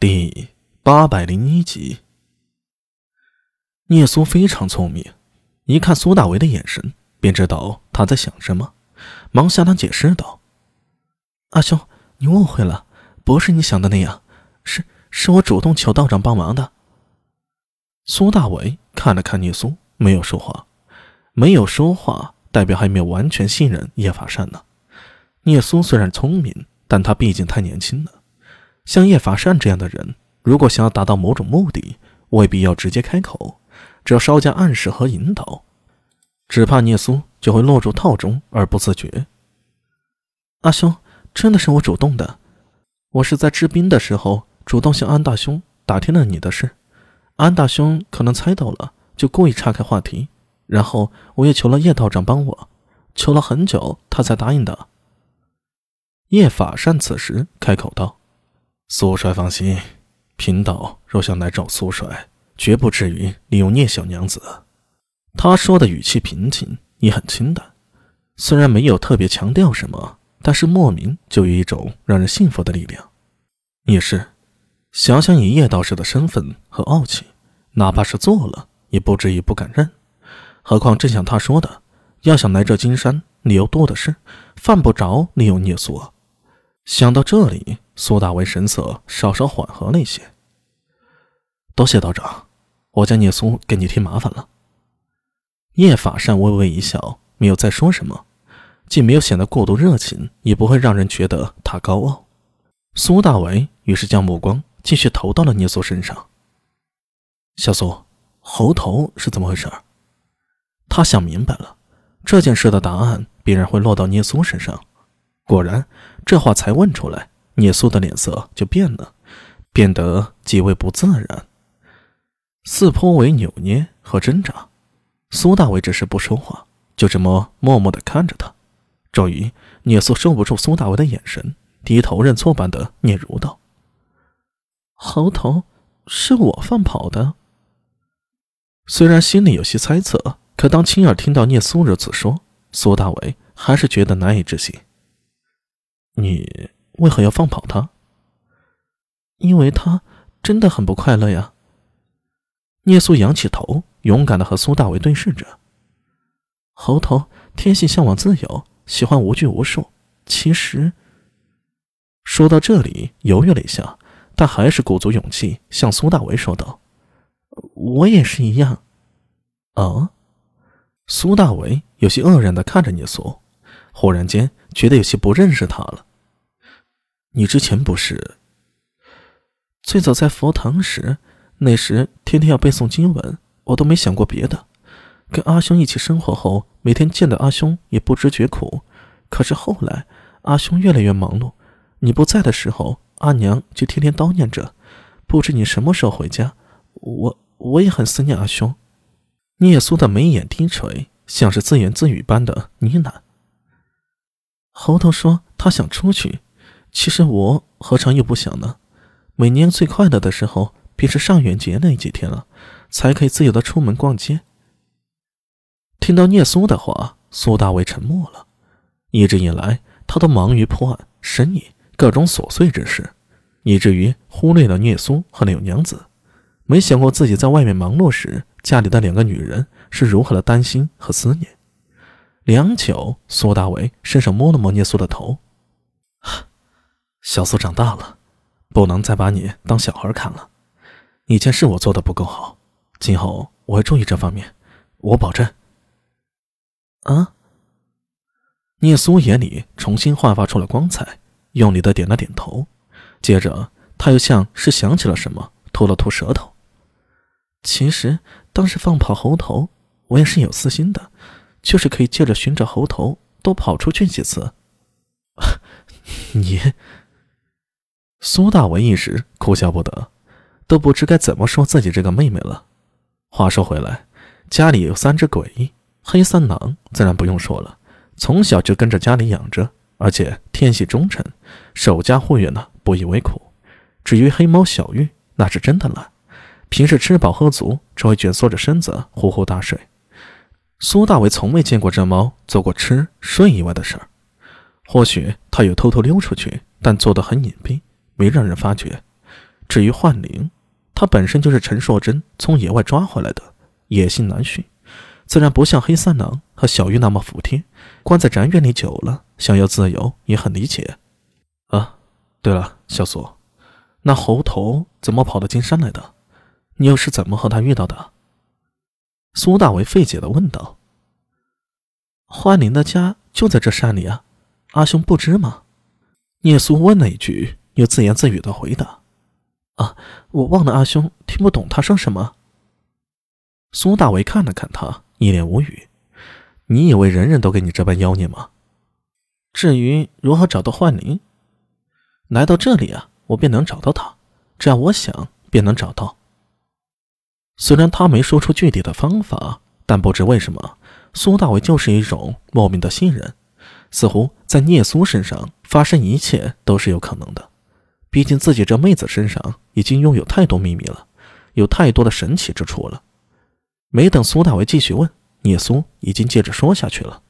第八百零一集，聂苏非常聪明，一看苏大为的眼神，便知道他在想什么，忙向他解释道：“阿兄，你误会了，不是你想的那样，是是我主动求道长帮忙的。”苏大为看了看聂苏，没有说话，没有说话，代表还没有完全信任叶法善呢。聂苏虽然聪明，但他毕竟太年轻了。像叶法善这样的人，如果想要达到某种目的，未必要直接开口，只要稍加暗示和引导，只怕聂苏就会落入套中而不自觉。阿兄，真的是我主动的，我是在治兵的时候主动向安大兄打听了你的事，安大兄可能猜到了，就故意岔开话题，然后我也求了叶道长帮我，求了很久，他才答应的。叶法善此时开口道。苏帅放心，贫道若想来找苏帅，绝不至于利用聂小娘子。他说的语气平静，也很清淡，虽然没有特别强调什么，但是莫名就有一种让人信服的力量。也是，想想以叶道士的身份和傲气，哪怕是做了，也不至于不敢认。何况正像他说的，要想来这金山，理由多的是，犯不着利用聂苏。想到这里。苏大为神色稍稍缓和了一些。多谢道长，我家聂苏给你添麻烦了。叶法善微微一笑，没有再说什么，既没有显得过度热情，也不会让人觉得他高傲。苏大为于是将目光继续投到了聂苏身上。小苏，猴头是怎么回事？他想明白了，这件事的答案必然会落到聂苏身上。果然，这话才问出来。聂苏的脸色就变了，变得极为不自然，似颇为扭捏和挣扎。苏大伟只是不说话，就这么默默地看着他。终于，聂苏受不住苏大伟的眼神，低头认错般的嗫嚅道：“猴头是我放跑的。”虽然心里有些猜测，可当亲耳听到聂苏如此说，苏大伟还是觉得难以置信。你。为何要放跑他？因为他真的很不快乐呀。聂苏仰起头，勇敢的和苏大为对视着。猴头天性向往自由，喜欢无拘无束。其实，说到这里犹豫了一下，但还是鼓足勇气向苏大为说道：“我也是一样。”啊！苏大为有些愕然的看着聂苏，忽然间觉得有些不认识他了。你之前不是最早在佛堂时，那时天天要背诵经文，我都没想过别的。跟阿兄一起生活后，每天见到阿兄也不知觉苦。可是后来阿兄越来越忙碌，你不在的时候，阿娘就天天叨念着，不知你什么时候回家。我我也很思念阿兄。聂苏的眉眼低垂，像是自言自语般的呢喃。猴头说他想出去。其实我何尝又不想呢？每年最快乐的时候便是上元节那几天了，才可以自由的出门逛街。听到聂苏的话，苏大为沉默了。一直以来，他都忙于破案、生意各种琐碎之事，以至于忽略了聂苏和柳娘子。没想过自己在外面忙碌时，家里的两个女人是如何的担心和思念。良久，苏大为伸手摸了摸聂苏的头。小苏长大了，不能再把你当小孩看了。以前是我做的不够好，今后我会注意这方面，我保证。啊！聂苏眼里重新焕发出了光彩，用力的点了点头，接着他又像是想起了什么，吐了吐舌头。其实当时放跑猴头，我也是有私心的，就是可以借着寻找猴头多跑出去几次。你。苏大为一时哭笑不得，都不知该怎么说自己这个妹妹了。话说回来，家里有三只鬼，黑三郎自然不用说了，从小就跟着家里养着，而且天系忠诚，守家护院呢，不以为苦。至于黑猫小玉，那是真的懒，平时吃饱喝足，只会蜷缩着身子呼呼大睡。苏大为从未见过这猫做过吃睡以外的事儿，或许他有偷偷溜出去，但做得很隐蔽。没让人发觉，至于幻灵，他本身就是陈硕贞从野外抓回来的，野性难驯，自然不像黑三郎和小玉那么服帖。关在宅院里久了，想要自由也很理解。啊，对了，小苏，那猴头怎么跑到金山来的？你又是怎么和他遇到的？苏大为费解的问道。幻灵的家就在这山里啊，阿兄不知吗？聂苏问了一句，又自言自语的回答。啊，我忘了，阿兄听不懂他说什么。苏大为看了看他，一脸无语。你以为人人都跟你这般妖孽吗？至于如何找到幻灵，来到这里啊，我便能找到他。只要我想，便能找到。虽然他没说出具体的方法，但不知为什么，苏大伟就是一种莫名的信任，似乎在聂苏身上发生一切都是有可能的。毕竟自己这妹子身上已经拥有太多秘密了，有太多的神奇之处了。没等苏大伟继续问，聂苏已经接着说下去了。